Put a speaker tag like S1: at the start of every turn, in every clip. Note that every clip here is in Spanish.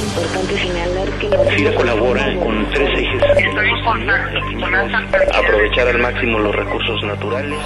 S1: Importante señalar que
S2: FIRA colabora con tres ejes. Aprovechar al máximo los recursos naturales.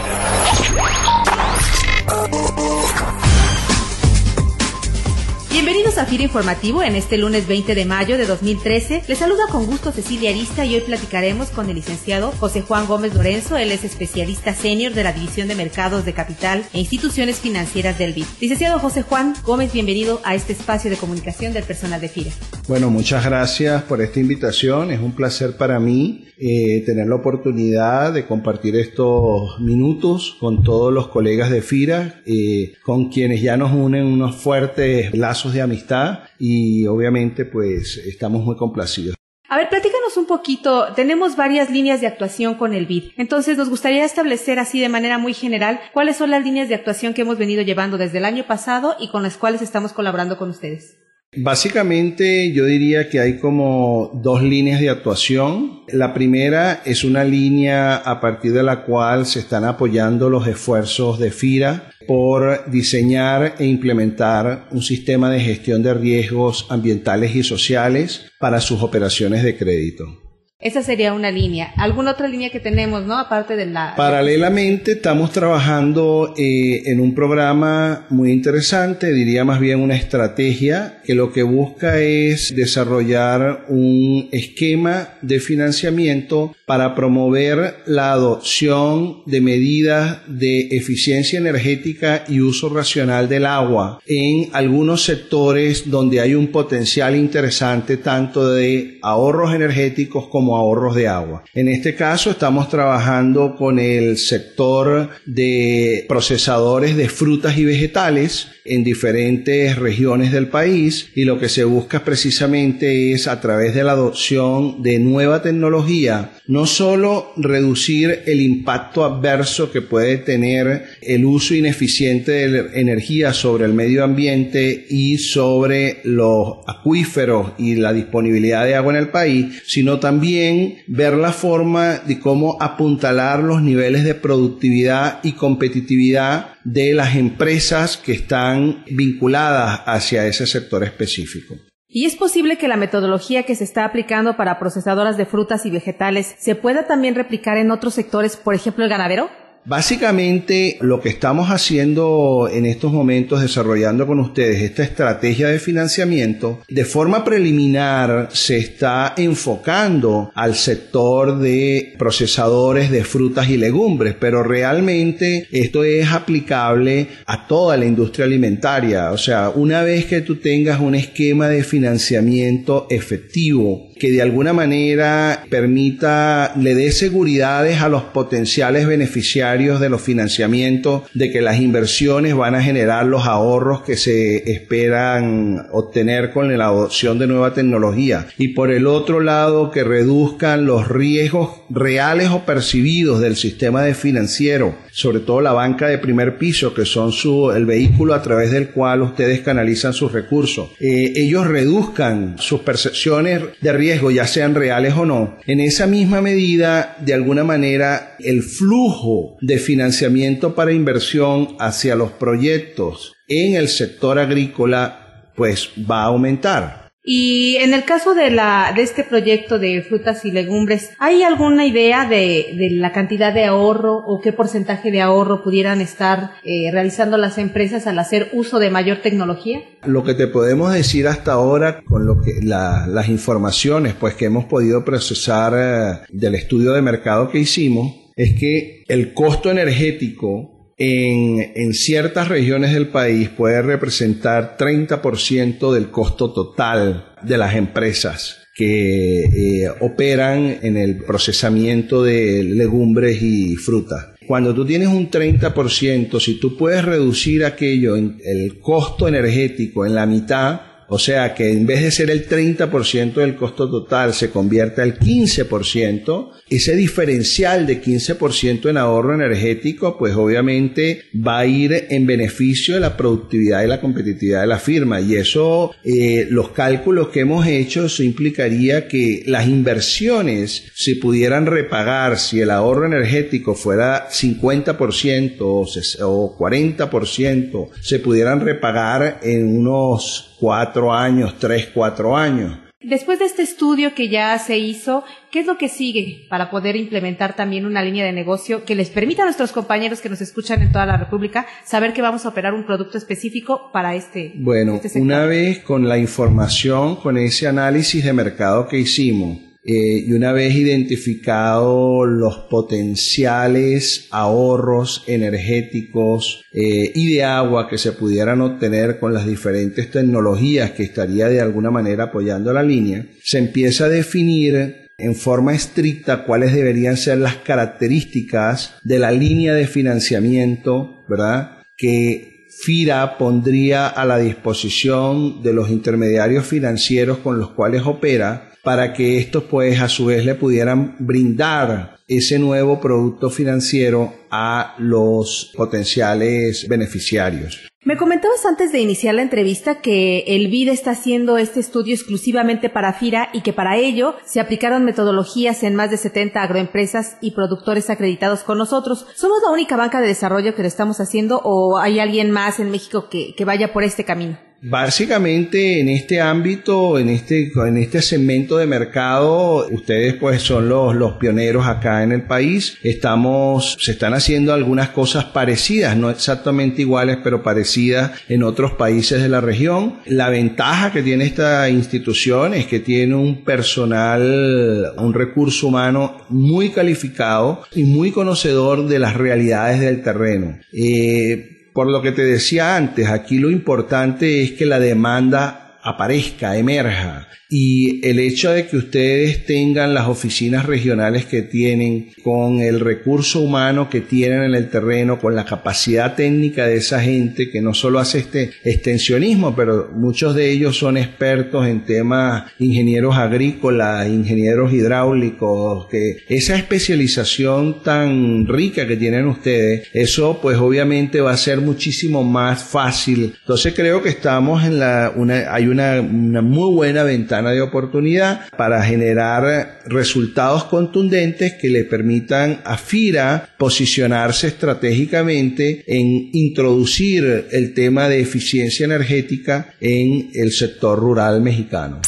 S3: Bienvenidos a FIRA Informativo en este lunes 20 de mayo de 2013. Les saluda con gusto Cecilia Arista y hoy platicaremos con el licenciado José Juan Gómez Lorenzo. Él es especialista senior de la División de Mercados de Capital e Instituciones Financieras del BID. Licenciado José Juan Gómez, bienvenido a este espacio de comunicación del personal de FIRA.
S4: Bueno, muchas gracias por esta invitación. Es un placer para mí eh, tener la oportunidad de compartir estos minutos con todos los colegas de FIRA, eh, con quienes ya nos unen unos fuertes lazos de amistad y obviamente pues estamos muy complacidos.
S3: A ver, platícanos un poquito. Tenemos varias líneas de actuación con el BID. Entonces, nos gustaría establecer así de manera muy general cuáles son las líneas de actuación que hemos venido llevando desde el año pasado y con las cuales estamos colaborando con ustedes.
S4: Básicamente yo diría que hay como dos líneas de actuación. La primera es una línea a partir de la cual se están apoyando los esfuerzos de FIRA por diseñar e implementar un sistema de gestión de riesgos ambientales y sociales para sus operaciones de crédito.
S3: Esa sería una línea. ¿Alguna otra línea que tenemos, no? Aparte de la...
S4: Paralelamente estamos trabajando eh, en un programa muy interesante, diría más bien una estrategia que lo que busca es desarrollar un esquema de financiamiento para promover la adopción de medidas de eficiencia energética y uso racional del agua en algunos sectores donde hay un potencial interesante tanto de ahorros energéticos como ahorros de agua. En este caso estamos trabajando con el sector de procesadores de frutas y vegetales en diferentes regiones del país y lo que se busca precisamente es a través de la adopción de nueva tecnología no solo reducir el impacto adverso que puede tener el uso ineficiente de energía sobre el medio ambiente y sobre los acuíferos y la disponibilidad de agua en el país, sino también ver la forma de cómo apuntalar los niveles de productividad y competitividad de las empresas que están vinculadas hacia ese sector específico.
S3: ¿Y es posible que la metodología que se está aplicando para procesadoras de frutas y vegetales se pueda también replicar en otros sectores, por ejemplo el ganadero?
S4: Básicamente lo que estamos haciendo en estos momentos, desarrollando con ustedes esta estrategia de financiamiento, de forma preliminar se está enfocando al sector de procesadores de frutas y legumbres, pero realmente esto es aplicable a toda la industria alimentaria. O sea, una vez que tú tengas un esquema de financiamiento efectivo, que de alguna manera permita, le dé seguridades a los potenciales beneficiarios de los financiamientos, de que las inversiones van a generar los ahorros que se esperan obtener con la adopción de nueva tecnología. Y por el otro lado, que reduzcan los riesgos reales o percibidos del sistema de financiero, sobre todo la banca de primer piso, que son su, el vehículo a través del cual ustedes canalizan sus recursos. Eh, ellos reduzcan sus percepciones de riesgo ya sean reales o no, en esa misma medida, de alguna manera, el flujo de financiamiento para inversión hacia los proyectos en el sector agrícola, pues va a aumentar.
S3: Y en el caso de, la, de este proyecto de frutas y legumbres, ¿hay alguna idea de, de la cantidad de ahorro o qué porcentaje de ahorro pudieran estar eh, realizando las empresas al hacer uso de mayor tecnología?
S4: Lo que te podemos decir hasta ahora con lo que las informaciones pues que hemos podido procesar eh, del estudio de mercado que hicimos es que el costo energético en, ciertas regiones del país puede representar 30% del costo total de las empresas que eh, operan en el procesamiento de legumbres y frutas. Cuando tú tienes un 30%, si tú puedes reducir aquello, el costo energético en la mitad, o sea que en vez de ser el 30% del costo total se convierte al 15%, ese diferencial de 15% en ahorro energético pues obviamente va a ir en beneficio de la productividad y la competitividad de la firma. Y eso eh, los cálculos que hemos hecho eso implicaría que las inversiones se pudieran repagar si el ahorro energético fuera 50% o 40% se pudieran repagar en unos cuatro años, tres, cuatro años.
S3: Después de este estudio que ya se hizo, ¿qué es lo que sigue para poder implementar también una línea de negocio que les permita a nuestros compañeros que nos escuchan en toda la República saber que vamos a operar un producto específico para este?
S4: Bueno,
S3: este
S4: una vez con la información, con ese análisis de mercado que hicimos, eh, y una vez identificado los potenciales ahorros energéticos eh, y de agua que se pudieran obtener con las diferentes tecnologías que estaría de alguna manera apoyando la línea, se empieza a definir en forma estricta cuáles deberían ser las características de la línea de financiamiento, ¿verdad? Que FIRA pondría a la disposición de los intermediarios financieros con los cuales opera para que estos pues a su vez le pudieran brindar ese nuevo producto financiero a los potenciales beneficiarios.
S3: Me comentabas antes de iniciar la entrevista que el BID está haciendo este estudio exclusivamente para FIRA y que para ello se aplicaron metodologías en más de 70 agroempresas y productores acreditados con nosotros. ¿Somos la única banca de desarrollo que lo estamos haciendo o hay alguien más en México que, que vaya por este camino?
S4: Básicamente en este ámbito, en este, en este segmento de mercado, ustedes pues son los, los pioneros acá en el país. Estamos, se están haciendo algunas cosas parecidas, no exactamente iguales, pero parecidas en otros países de la región. La ventaja que tiene esta institución es que tiene un personal, un recurso humano muy calificado y muy conocedor de las realidades del terreno. Eh, por lo que te decía antes, aquí lo importante es que la demanda aparezca, emerja. Y el hecho de que ustedes tengan las oficinas regionales que tienen, con el recurso humano que tienen en el terreno, con la capacidad técnica de esa gente que no solo hace este extensionismo, pero muchos de ellos son expertos en temas ingenieros agrícolas, ingenieros hidráulicos, que esa especialización tan rica que tienen ustedes, eso pues obviamente va a ser muchísimo más fácil. Entonces creo que estamos en la, una, hay una, una muy buena ventana de oportunidad para generar resultados contundentes que le permitan a FIRA posicionarse estratégicamente en introducir el tema de eficiencia energética en el sector rural mexicano.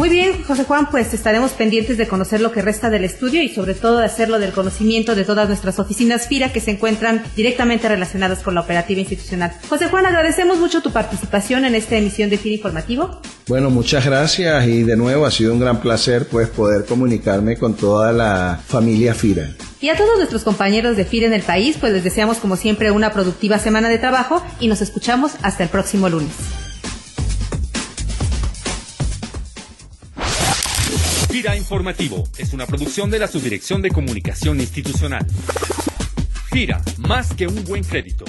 S3: Muy bien, José Juan, pues estaremos pendientes de conocer lo que resta del estudio y sobre todo de hacerlo del conocimiento de todas nuestras oficinas FIRA que se encuentran directamente relacionadas con la operativa institucional. José Juan, agradecemos mucho tu participación en esta emisión de FIRA Informativo.
S4: Bueno, muchas gracias y de nuevo ha sido un gran placer pues poder comunicarme con toda la familia FIRA.
S3: Y a todos nuestros compañeros de FIRA en el país, pues les deseamos como siempre una productiva semana de trabajo y nos escuchamos hasta el próximo lunes.
S5: FIRA Informativo es una producción de la Subdirección de Comunicación Institucional. FIRA, más que un buen crédito.